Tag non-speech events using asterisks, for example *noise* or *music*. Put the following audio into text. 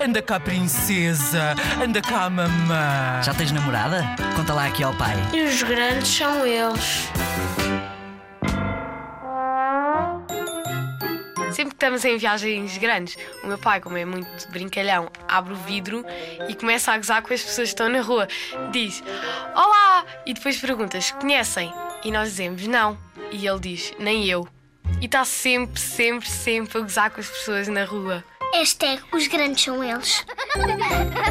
Anda cá, princesa. Anda cá, mamã. Já tens namorada? Conta lá aqui ao pai. E os grandes são eles. Sempre que estamos em viagens grandes, o meu pai, como é muito brincalhão, abre o vidro e começa a gozar com as pessoas que estão na rua. Diz: Olá! E depois perguntas: Conhecem? E nós dizemos: Não. E ele diz: Nem eu. E está sempre, sempre, sempre a gozar com as pessoas na rua. Hashtag os grandes são eles. *laughs*